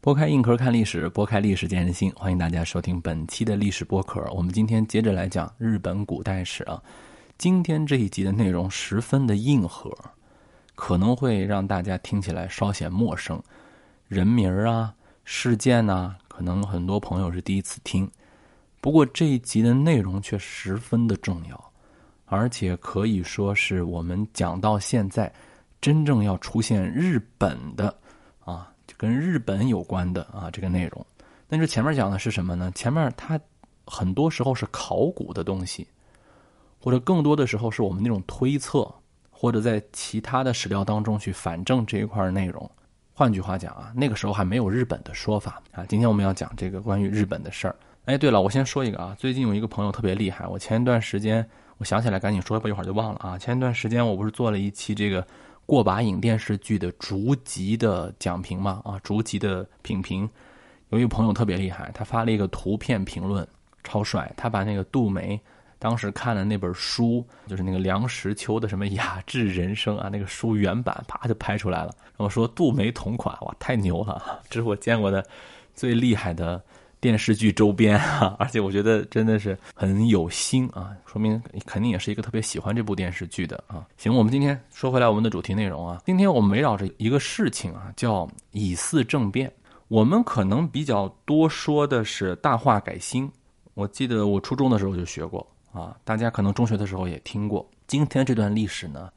剥开硬壳看历史，剥开历史见人心。欢迎大家收听本期的历史播客。我们今天接着来讲日本古代史啊。今天这一集的内容十分的硬核，可能会让大家听起来稍显陌生。人名啊、事件呐，可能很多朋友是第一次听。不过这一集的内容却十分的重要，而且可以说是我们讲到现在真正要出现日本的。跟日本有关的啊，这个内容，那就前面讲的是什么呢？前面它很多时候是考古的东西，或者更多的时候是我们那种推测，或者在其他的史料当中去反证这一块内容。换句话讲啊，那个时候还没有日本的说法啊。今天我们要讲这个关于日本的事儿。哎，对了，我先说一个啊，最近有一个朋友特别厉害，我前一段时间我想起来赶紧说，不一会儿就忘了啊。前一段时间我不是做了一期这个。过把瘾电视剧的逐集的讲评嘛，啊，逐集的品评，有一个朋友特别厉害，他发了一个图片评论，超帅。他把那个杜梅当时看的那本书，就是那个梁实秋的什么《雅致人生》啊，那个书原版啪就拍出来了，然后说杜梅同款，哇，太牛了，这是我见过的最厉害的。电视剧周边啊，而且我觉得真的是很有心啊，说明肯定也是一个特别喜欢这部电视剧的啊。行，我们今天说回来我们的主题内容啊，今天我们围绕着一个事情啊，叫以四政变。我们可能比较多说的是大化改新，我记得我初中的时候就学过啊，大家可能中学的时候也听过。今天这段历史呢，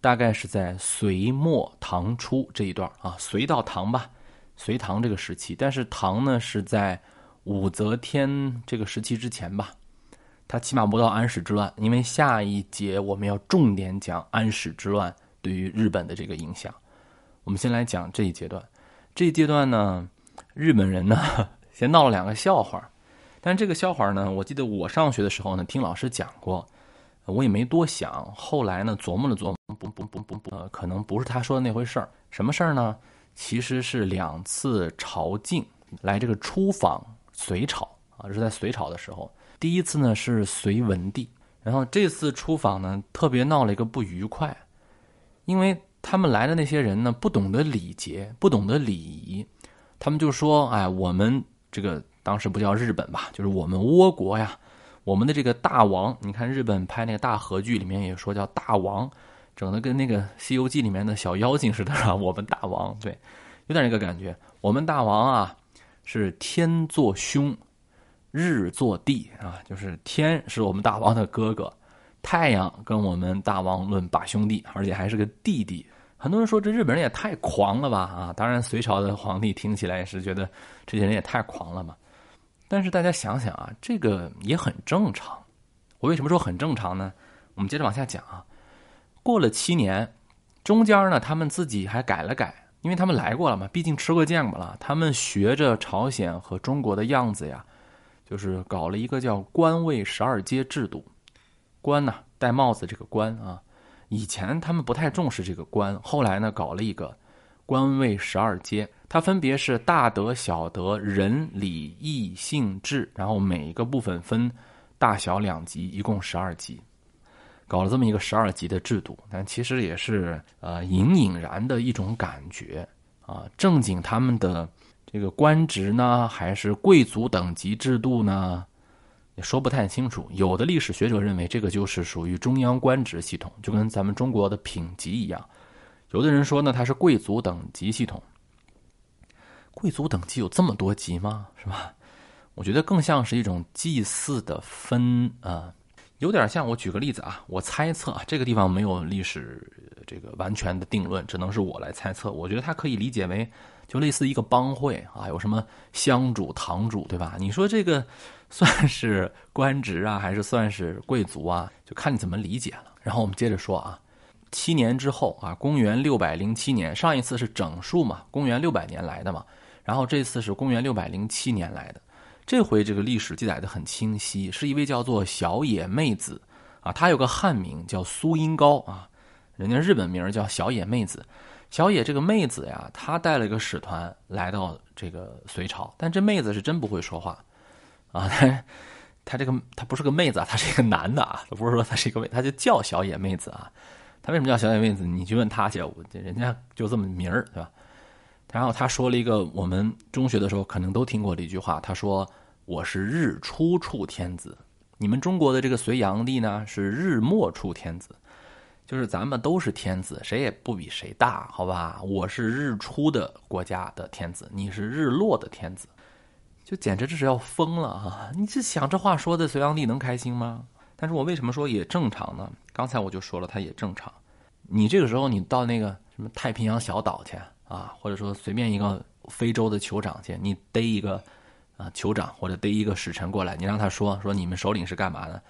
大概是在隋末唐初这一段啊，隋到唐吧，隋唐这个时期，但是唐呢是在。武则天这个时期之前吧，他起码不到安史之乱，因为下一节我们要重点讲安史之乱对于日本的这个影响。我们先来讲这一阶段，这一阶段呢，日本人呢 先闹了两个笑话，但这个笑话呢，我记得我上学的时候呢听老师讲过，我也没多想。后来呢琢磨了琢磨，不不不不不，呃，可能不是他说的那回事儿。什么事儿呢？其实是两次朝觐来这个出访。隋朝啊，是在隋朝的时候，第一次呢是隋文帝，然后这次出访呢特别闹了一个不愉快，因为他们来的那些人呢不懂得礼节，不懂得礼仪，他们就说：“哎，我们这个当时不叫日本吧，就是我们倭国呀，我们的这个大王，你看日本拍那个大和剧里面也说叫大王，整的跟那个《西游记》里面的小妖精似的，我们大王，对，有点那个感觉，我们大王啊。”是天作兄，日作弟啊，就是天是我们大王的哥哥，太阳跟我们大王论把兄弟，而且还是个弟弟。很多人说这日本人也太狂了吧啊！当然，隋朝的皇帝听起来也是觉得这些人也太狂了嘛。但是大家想想啊，这个也很正常。我为什么说很正常呢？我们接着往下讲啊。过了七年，中间呢，他们自己还改了改。因为他们来过了嘛，毕竟吃过见过了。他们学着朝鲜和中国的样子呀，就是搞了一个叫官位十二阶制度。官呢，戴帽子这个官啊，以前他们不太重视这个官，后来呢，搞了一个官位十二阶，它分别是大德、小德、仁、礼、义、信、智，然后每一个部分分大小两级，一共十二级。搞了这么一个十二级的制度，但其实也是呃隐隐然的一种感觉啊。正经他们的这个官职呢，还是贵族等级制度呢，也说不太清楚。有的历史学者认为这个就是属于中央官职系统，就跟咱们中国的品级一样。有的人说呢，它是贵族等级系统。贵族等级有这么多级吗？是吧？我觉得更像是一种祭祀的分啊。有点像，我举个例子啊，我猜测啊，这个地方没有历史这个完全的定论，只能是我来猜测。我觉得它可以理解为，就类似一个帮会啊，有什么乡主、堂主，对吧？你说这个算是官职啊，还是算是贵族啊？就看你怎么理解了。然后我们接着说啊，七年之后啊，公元六百零七年，上一次是整数嘛，公元六百年来的嘛，然后这次是公元六百零七年来的。这回这个历史记载的很清晰，是一位叫做小野妹子，啊，她有个汉名叫苏音高啊，人家日本名叫小野妹子。小野这个妹子呀，她带了一个使团来到这个隋朝，但这妹子是真不会说话，啊，她她这个她不是个妹子啊，她是一个男的啊，不是说她是一个妹，她就叫小野妹子啊。她为什么叫小野妹子？你去问她去，人家就这么名儿，对吧？然后他说了一个我们中学的时候可能都听过的一句话，他说：“我是日出处天子，你们中国的这个隋炀帝呢是日末处天子，就是咱们都是天子，谁也不比谁大，好吧？我是日出的国家的天子，你是日落的天子，就简直这是要疯了啊！你这想这话说的隋炀帝能开心吗？但是我为什么说也正常呢？刚才我就说了，他也正常。你这个时候你到那个什么太平洋小岛去。”啊，或者说随便一个非洲的酋长去，你逮一个啊酋长或者逮一个使臣过来，你让他说说你们首领是干嘛的？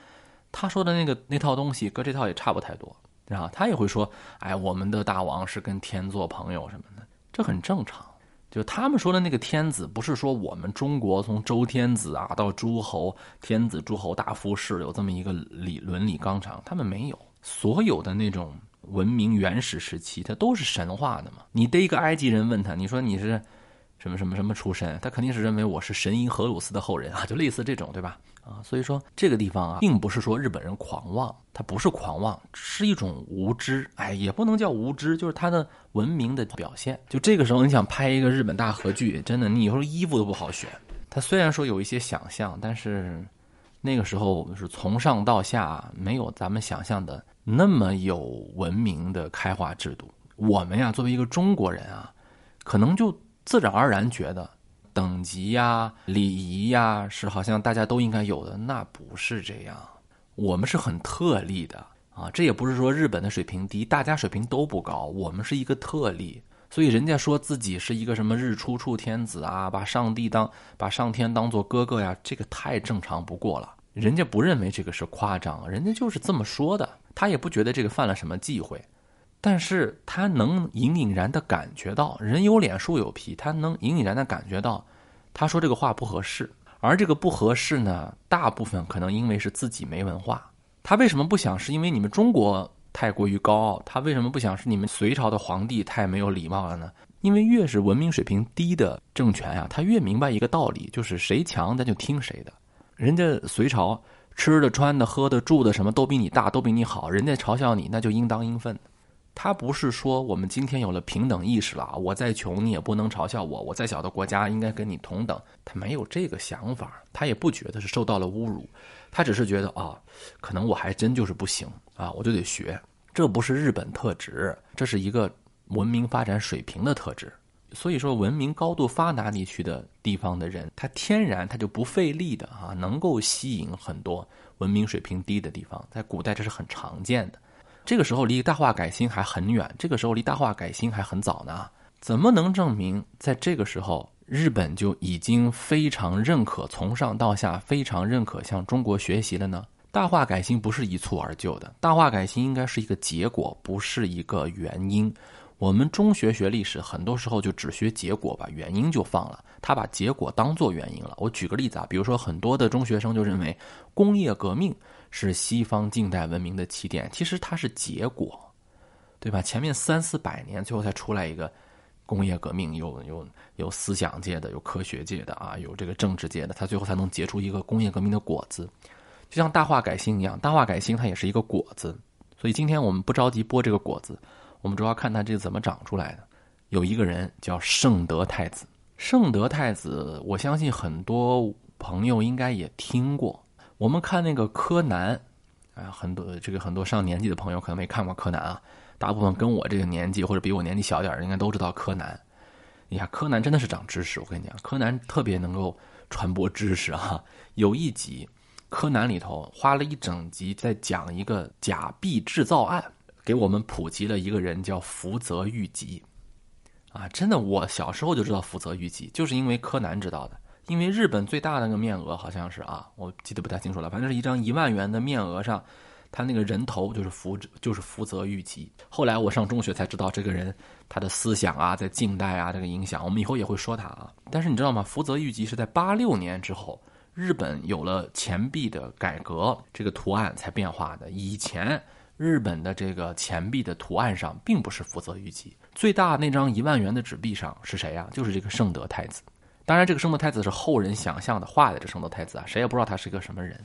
他说的那个那套东西，搁这套也差不太多，啊，他也会说，哎，我们的大王是跟天做朋友什么的，这很正常。就他们说的那个天子，不是说我们中国从周天子啊到诸侯天子、诸侯、大夫士有这么一个理伦理纲常，他们没有，所有的那种。文明原始时期，它都是神话的嘛。你逮一个埃及人问他，你说你是什么什么什么出身，他肯定是认为我是神鹰荷鲁斯的后人啊，就类似这种，对吧？啊，所以说这个地方啊，并不是说日本人狂妄，他不是狂妄，是一种无知。哎，也不能叫无知，就是他的文明的表现。就这个时候，你想拍一个日本大合剧，真的，你以后衣服都不好选。他虽然说有一些想象，但是那个时候是从上到下没有咱们想象的。那么有文明的开化制度，我们呀作为一个中国人啊，可能就自然而然觉得等级呀、礼仪呀是好像大家都应该有的，那不是这样。我们是很特例的啊，这也不是说日本的水平低，大家水平都不高，我们是一个特例。所以人家说自己是一个什么日出处天子啊，把上帝当把上天当做哥哥呀，这个太正常不过了。人家不认为这个是夸张，人家就是这么说的。他也不觉得这个犯了什么忌讳，但是他能隐隐然的感觉到，人有脸树有皮，他能隐隐然的感觉到，他说这个话不合适，而这个不合适呢，大部分可能因为是自己没文化。他为什么不想？是因为你们中国太过于高傲。他为什么不想？是你们隋朝的皇帝太没有礼貌了呢？因为越是文明水平低的政权呀，他越明白一个道理，就是谁强咱就听谁的。人家隋朝。吃的、穿的、喝的、住的，什么都比你大，都比你好。人家嘲笑你，那就应当应分。他不是说我们今天有了平等意识了，我再穷你也不能嘲笑我，我再小的国家应该跟你同等。他没有这个想法，他也不觉得是受到了侮辱，他只是觉得啊，可能我还真就是不行啊，我就得学。这不是日本特质，这是一个文明发展水平的特质。所以说，文明高度发达地区的地方的人，他天然他就不费力的啊，能够吸引很多文明水平低的地方。在古代这是很常见的。这个时候离大化改新还很远，这个时候离大化改新还很早呢。怎么能证明在这个时候日本就已经非常认可从上到下非常认可向中国学习了呢？大化改新不是一蹴而就的，大化改新应该是一个结果，不是一个原因。我们中学学历史，很多时候就只学结果，把原因就放了。他把结果当做原因了。我举个例子啊，比如说很多的中学生就认为工业革命是西方近代文明的起点，其实它是结果，对吧？前面三四百年，最后才出来一个工业革命，有有有思想界的，有科学界的啊，有这个政治界的，它最后才能结出一个工业革命的果子。就像大化改新一样，大化改新它也是一个果子。所以今天我们不着急剥这个果子。我们主要看他这怎么长出来的。有一个人叫圣德太子，圣德太子，我相信很多朋友应该也听过。我们看那个柯南，啊，很多这个很多上年纪的朋友可能没看过柯南啊。大部分跟我这个年纪或者比我年纪小点儿，应该都知道柯南。你看柯南真的是长知识，我跟你讲，柯南特别能够传播知识啊。有一集，柯南里头花了一整集在讲一个假币制造案。给我们普及了一个人叫福泽谕吉，啊，真的，我小时候就知道福泽谕吉，就是因为柯南知道的。因为日本最大的那个面额好像是啊，我记得不太清楚了，反正是一张一万元的面额上，他那个人头就是福就是福泽谕吉。后来我上中学才知道这个人他的思想啊，在近代啊这个影响，我们以后也会说他啊。但是你知道吗？福泽谕吉是在八六年之后，日本有了钱币的改革，这个图案才变化的。以前。日本的这个钱币的图案上并不是福泽谕吉，最大那张一万元的纸币上是谁呀？就是这个圣德太子。当然，这个圣德太子是后人想象的画的。这圣德太子啊，谁也不知道他是一个什么人。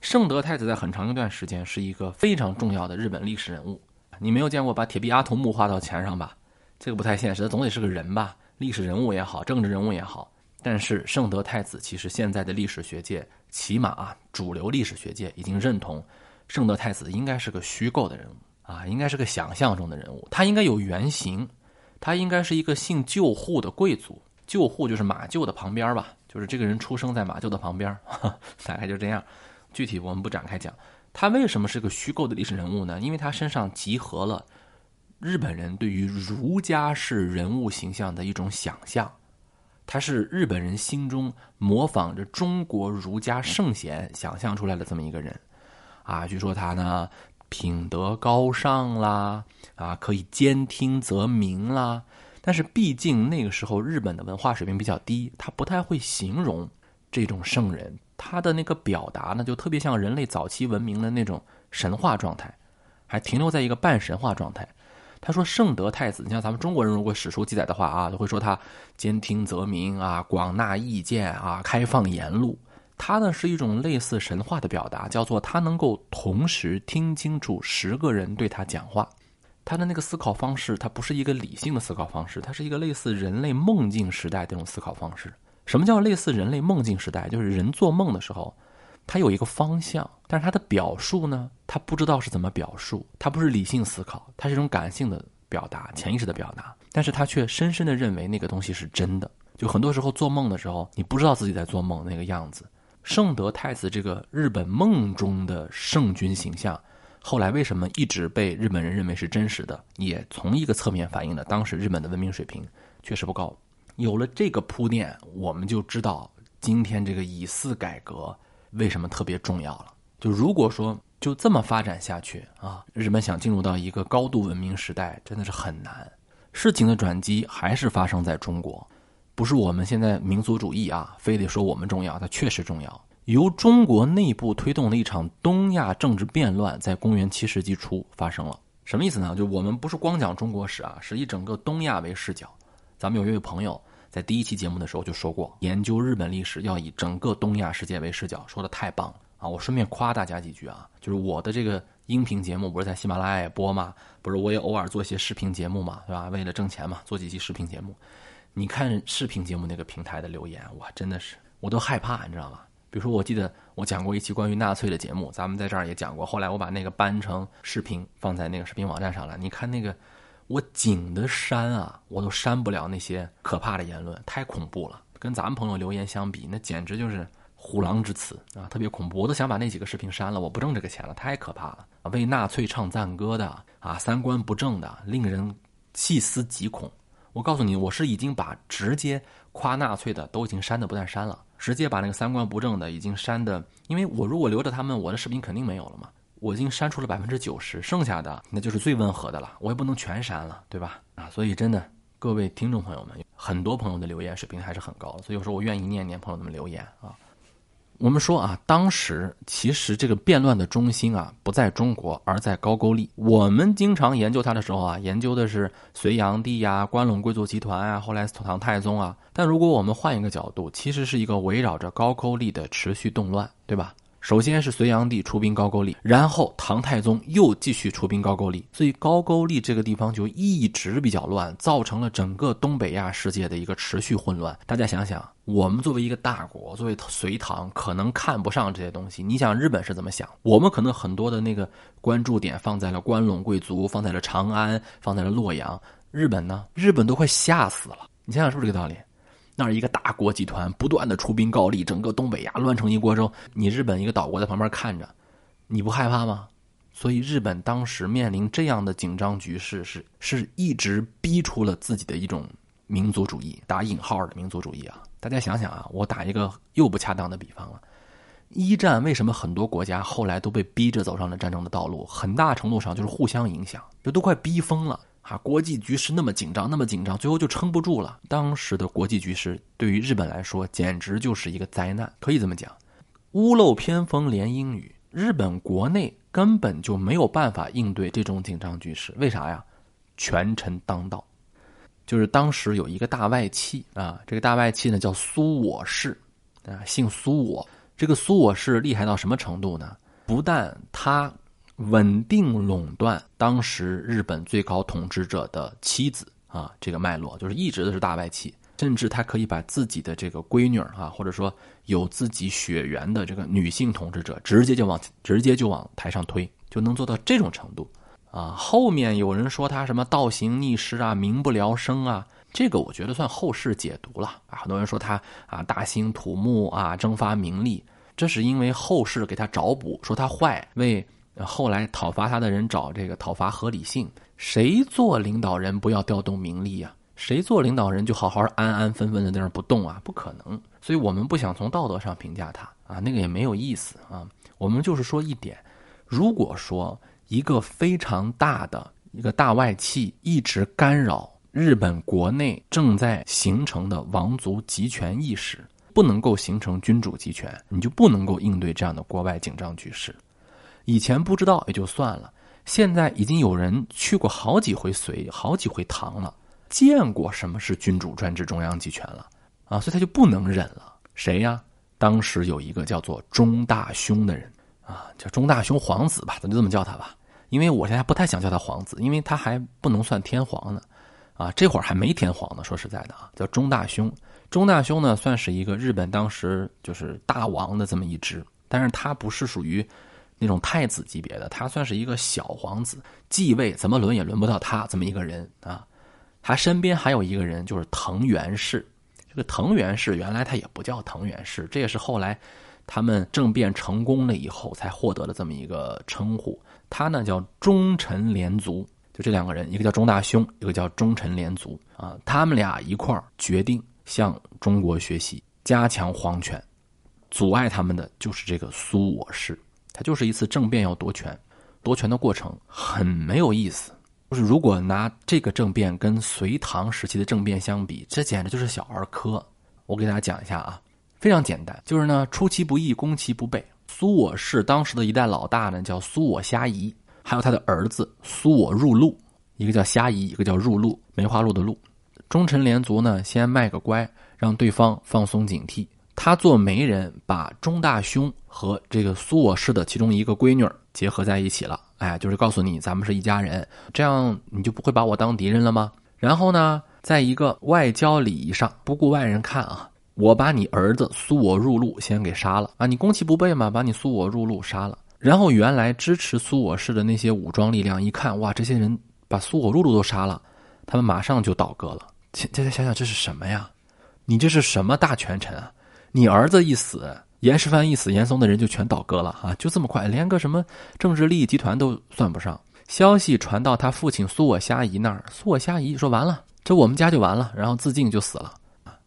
圣德太子在很长一段时间是一个非常重要的日本历史人物。你没有见过把铁臂阿童木画到钱上吧？这个不太现实，总得是个人吧？历史人物也好，政治人物也好。但是圣德太子其实现在的历史学界，起码啊，主流历史学界已经认同，圣德太子应该是个虚构的人物啊，应该是个想象中的人物。他应该有原型，他应该是一个姓救护的贵族，救护就是马厩的旁边吧，就是这个人出生在马厩的旁边，大概就这样。具体我们不展开讲。他为什么是个虚构的历史人物呢？因为他身上集合了日本人对于儒家式人物形象的一种想象。他是日本人心中模仿着中国儒家圣贤想象出来的这么一个人，啊，据说他呢品德高尚啦，啊，可以兼听则明啦。但是毕竟那个时候日本的文化水平比较低，他不太会形容这种圣人，他的那个表达呢就特别像人类早期文明的那种神话状态，还停留在一个半神话状态。他说：“圣德太子，你像咱们中国人，如果史书记载的话啊，都会说他兼听则明啊，广纳意见啊，开放言路。他呢是一种类似神话的表达，叫做他能够同时听清楚十个人对他讲话。他的那个思考方式，它不是一个理性的思考方式，它是一个类似人类梦境时代这种思考方式。什么叫类似人类梦境时代？就是人做梦的时候，他有一个方向，但是他的表述呢？”他不知道是怎么表述，他不是理性思考，他是一种感性的表达，潜意识的表达。但是他却深深的认为那个东西是真的。就很多时候做梦的时候，你不知道自己在做梦那个样子。圣德太子这个日本梦中的圣君形象，后来为什么一直被日本人认为是真实的，也从一个侧面反映了当时日本的文明水平确实不高。有了这个铺垫，我们就知道今天这个以四改革为什么特别重要了。就如果说。就这么发展下去啊！日本想进入到一个高度文明时代，真的是很难。事情的转机还是发生在中国，不是我们现在民族主义啊，非得说我们重要，它确实重要。由中国内部推动的一场东亚政治变乱，在公元七世纪初发生了。什么意思呢？就我们不是光讲中国史啊，是以整个东亚为视角。咱们有一位朋友在第一期节目的时候就说过，研究日本历史要以整个东亚世界为视角，说的太棒了。啊，我顺便夸大家几句啊，就是我的这个音频节目不是在喜马拉雅播吗？不是我也偶尔做一些视频节目嘛，对吧？为了挣钱嘛，做几期视频节目。你看视频节目那个平台的留言，哇，真的是我都害怕，你知道吗？比如说，我记得我讲过一期关于纳粹的节目，咱们在这儿也讲过。后来我把那个搬成视频放在那个视频网站上了。你看那个，我紧的删啊，我都删不了那些可怕的言论，太恐怖了。跟咱们朋友留言相比，那简直就是。虎狼之词啊，特别恐怖，我都想把那几个视频删了，我不挣这个钱了，太可怕了！为纳粹唱赞歌的啊，三观不正的，令人细思极恐。我告诉你，我是已经把直接夸纳粹的都已经删的不再删了，直接把那个三观不正的已经删的，因为我如果留着他们，我的视频肯定没有了嘛。我已经删除了百分之九十，剩下的那就是最温和的了，我也不能全删了，对吧？啊，所以真的，各位听众朋友们，很多朋友的留言水平还是很高，所以有时候我愿意念念朋友们留言啊。我们说啊，当时其实这个变乱的中心啊不在中国，而在高句丽。我们经常研究它的时候啊，研究的是隋炀帝呀、关陇贵族集团啊，后来唐太宗啊。但如果我们换一个角度，其实是一个围绕着高句丽的持续动乱，对吧？首先是隋炀帝出兵高句丽，然后唐太宗又继续出兵高句丽，所以高句丽这个地方就一直比较乱，造成了整个东北亚世界的一个持续混乱。大家想想，我们作为一个大国，作为隋唐，可能看不上这些东西。你想日本是怎么想？我们可能很多的那个关注点放在了关陇贵族，放在了长安，放在了洛阳。日本呢？日本都快吓死了。你想想是不是这个道理？那是一个大国集团不断的出兵高丽，整个东北呀乱成一锅粥。你日本一个岛国在旁边看着，你不害怕吗？所以日本当时面临这样的紧张局势，是是一直逼出了自己的一种民族主义（打引号的民族主义）啊。大家想想啊，我打一个又不恰当的比方了：一战为什么很多国家后来都被逼着走上了战争的道路？很大程度上就是互相影响，这都快逼疯了。啊，国际局势那么紧张，那么紧张，最后就撑不住了。当时的国际局势对于日本来说，简直就是一个灾难，可以这么讲。屋漏偏逢连阴雨，日本国内根本就没有办法应对这种紧张局势。为啥呀？权臣当道，就是当时有一个大外戚啊，这个大外戚呢叫苏我氏啊，姓苏我。这个苏我氏厉害到什么程度呢？不但他。稳定垄断当时日本最高统治者的妻子啊这个脉络，就是一直都是大外戚，甚至他可以把自己的这个闺女啊，或者说有自己血缘的这个女性统治者，直接就往直接就往台上推，就能做到这种程度啊。后面有人说他什么倒行逆施啊，民不聊生啊，这个我觉得算后世解读了啊。很多人说他啊大兴土木啊，征发名利，这是因为后世给他找补，说他坏，为后来讨伐他的人找这个讨伐合理性。谁做领导人不要调动名利呀？谁做领导人就好好安安分分的在那不动啊？不可能。所以我们不想从道德上评价他啊，那个也没有意思啊。我们就是说一点：如果说一个非常大的一个大外戚一直干扰日本国内正在形成的王族集权意识，不能够形成君主集权，你就不能够应对这样的国外紧张局势。以前不知道也就算了。现在已经有人去过好几回隋，好几回唐了，见过什么是君主专制、中央集权了啊，所以他就不能忍了。谁呀？当时有一个叫做中大兄的人啊，叫中大兄皇子吧，咱就这么叫他吧。因为我现在不太想叫他皇子，因为他还不能算天皇呢，啊，这会儿还没天皇呢。说实在的啊，叫中大兄。中大兄呢，算是一个日本当时就是大王的这么一支，但是他不是属于。那种太子级别的，他算是一个小皇子，继位怎么轮也轮不到他这么一个人啊。他身边还有一个人，就是藤原氏。这个藤原氏原来他也不叫藤原氏，这也是后来他们政变成功了以后才获得了这么一个称呼。他呢叫忠臣连族，就这两个人，一个叫中大兄，一个叫忠臣连族啊。他们俩一块决定向中国学习，加强皇权。阻碍他们的就是这个苏我氏。它就是一次政变要夺权，夺权的过程很没有意思。就是如果拿这个政变跟隋唐时期的政变相比，这简直就是小儿科。我给大家讲一下啊，非常简单，就是呢出其不意，攻其不备。苏我氏当时的一代老大呢叫苏我虾夷，还有他的儿子苏我入禄，一个叫虾夷，一个叫入禄，梅花鹿的鹿。忠臣连族呢先卖个乖，让对方放松警惕。他做媒人，把钟大兄和这个苏我氏的其中一个闺女结合在一起了。哎，就是告诉你，咱们是一家人，这样你就不会把我当敌人了吗？然后呢，在一个外交礼仪上，不顾外人看啊，我把你儿子苏我入禄先给杀了啊！你攻其不备嘛，把你苏我入禄杀了。然后原来支持苏我氏的那些武装力量一看，哇，这些人把苏我入禄都杀了，他们马上就倒戈了。大家想想，这是什么呀？你这是什么大权臣啊？你儿子一死，严世蕃一死，严嵩的人就全倒戈了啊！就这么快，连个什么政治利益集团都算不上。消息传到他父亲苏我虾夷那儿，苏我虾夷说：“完了，这我们家就完了。”然后自尽就死了。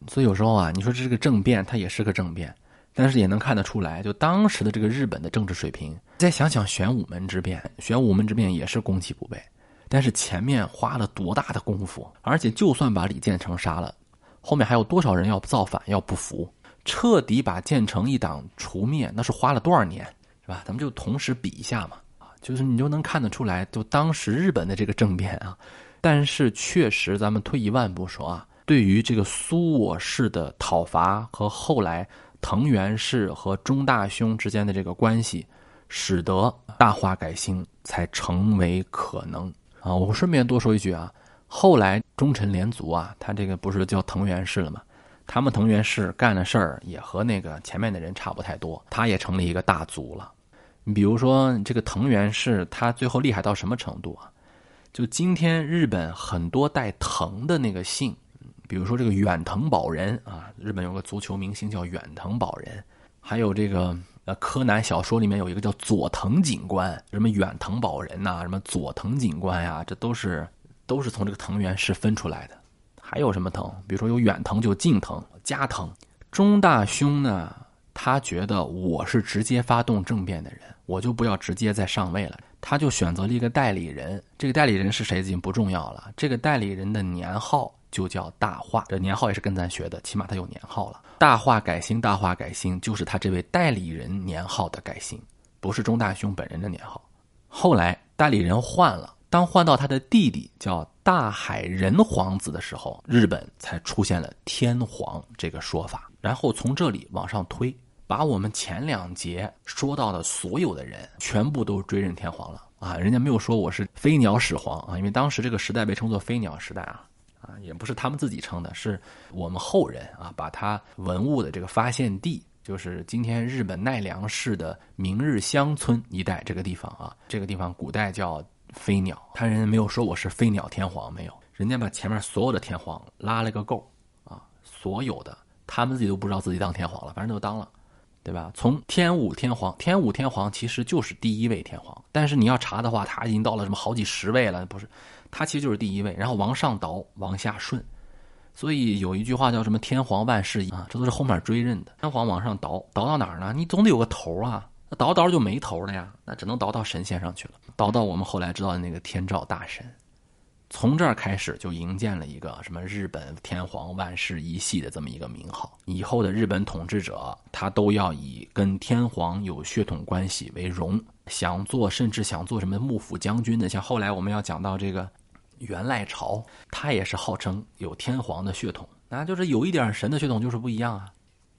所以有时候啊，你说这个政变，它也是个政变，但是也能看得出来，就当时的这个日本的政治水平。再想想玄武门之变，玄武门之变也是攻其不备，但是前面花了多大的功夫，而且就算把李建成杀了，后面还有多少人要造反，要不服？彻底把建成一党除灭，那是花了多少年，是吧？咱们就同时比一下嘛，啊，就是你就能看得出来，就当时日本的这个政变啊。但是确实，咱们退一万步说啊，对于这个苏我氏的讨伐和后来藤原氏和中大兄之间的这个关系，使得大化改新才成为可能啊。我顺便多说一句啊，后来忠臣连族啊，他这个不是叫藤原氏了吗？他们藤原氏干的事儿也和那个前面的人差不太多，他也成立一个大族了。你比如说这个藤原氏，他最后厉害到什么程度啊？就今天日本很多带藤的那个姓，比如说这个远藤保人啊，日本有个足球明星叫远藤保人，还有这个呃柯南小说里面有一个叫佐藤警官，什么远藤保人呐，什么佐藤警官呀，这都是都是从这个藤原氏分出来的。还有什么藤？比如说有远藤，就近藤、加藤。中大兄呢，他觉得我是直接发动政变的人，我就不要直接再上位了。他就选择了一个代理人，这个代理人是谁已经不重要了。这个代理人的年号就叫大化，这年号也是跟咱学的，起码他有年号了。大化改新，大化改新就是他这位代理人年号的改新，不是中大兄本人的年号。后来代理人换了。当换到他的弟弟叫大海人皇子的时候，日本才出现了天皇这个说法。然后从这里往上推，把我们前两节说到的所有的人全部都追认天皇了啊！人家没有说我是飞鸟始皇啊，因为当时这个时代被称作飞鸟时代啊。啊，也不是他们自己称的，是我们后人啊，把它文物的这个发现地，就是今天日本奈良市的明日乡村一带这个地方啊，这个地方古代叫飞鸟，他人没有说我是飞鸟天皇，没有，人家把前面所有的天皇拉了个够啊，所有的他们自己都不知道自己当天皇了，反正都当了。对吧？从天武天皇，天武天皇其实就是第一位天皇，但是你要查的话，他已经到了什么好几十位了，不是？他其实就是第一位，然后往上倒，往下顺。所以有一句话叫什么“天皇万世啊”，这都是后面追认的。天皇往上倒，倒到哪儿呢？你总得有个头啊，那倒倒就没头了呀，那只能倒到神仙上去了，倒到我们后来知道的那个天照大神。从这儿开始就营建了一个什么日本天皇万世一系的这么一个名号。以后的日本统治者，他都要以跟天皇有血统关系为荣。想做，甚至想做什么幕府将军的，像后来我们要讲到这个元赖朝，他也是号称有天皇的血统，那就是有一点神的血统，就是不一样啊。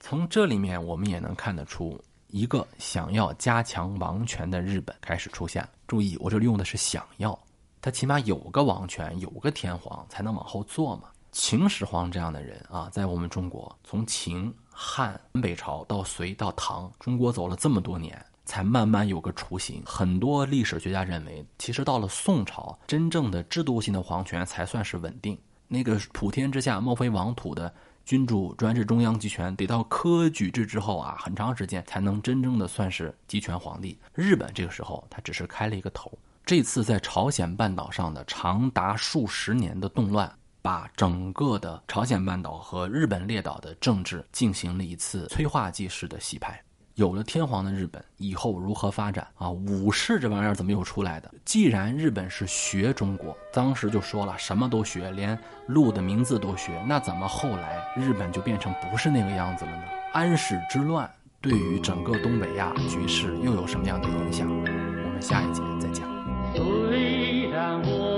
从这里面我们也能看得出，一个想要加强王权的日本开始出现。注意，我这里用的是想要。他起码有个王权，有个天皇，才能往后做嘛。秦始皇这样的人啊，在我们中国，从秦、汉、北朝到隋到唐，中国走了这么多年，才慢慢有个雏形。很多历史学家认为，其实到了宋朝，真正的制度性的皇权才算是稳定。那个普天之下莫非王土的君主专制中央集权，得到科举制之后啊，很长时间才能真正的算是集权皇帝。日本这个时候，他只是开了一个头。这次在朝鲜半岛上的长达数十年的动乱，把整个的朝鲜半岛和日本列岛的政治进行了一次催化剂式的洗牌。有了天皇的日本，以后如何发展啊？武士这玩意儿怎么又出来的？既然日本是学中国，当时就说了什么都学，连鹿的名字都学，那怎么后来日本就变成不是那个样子了呢？安史之乱对于整个东北亚局势又有什么样的影响？我们下一节再讲。虽然我。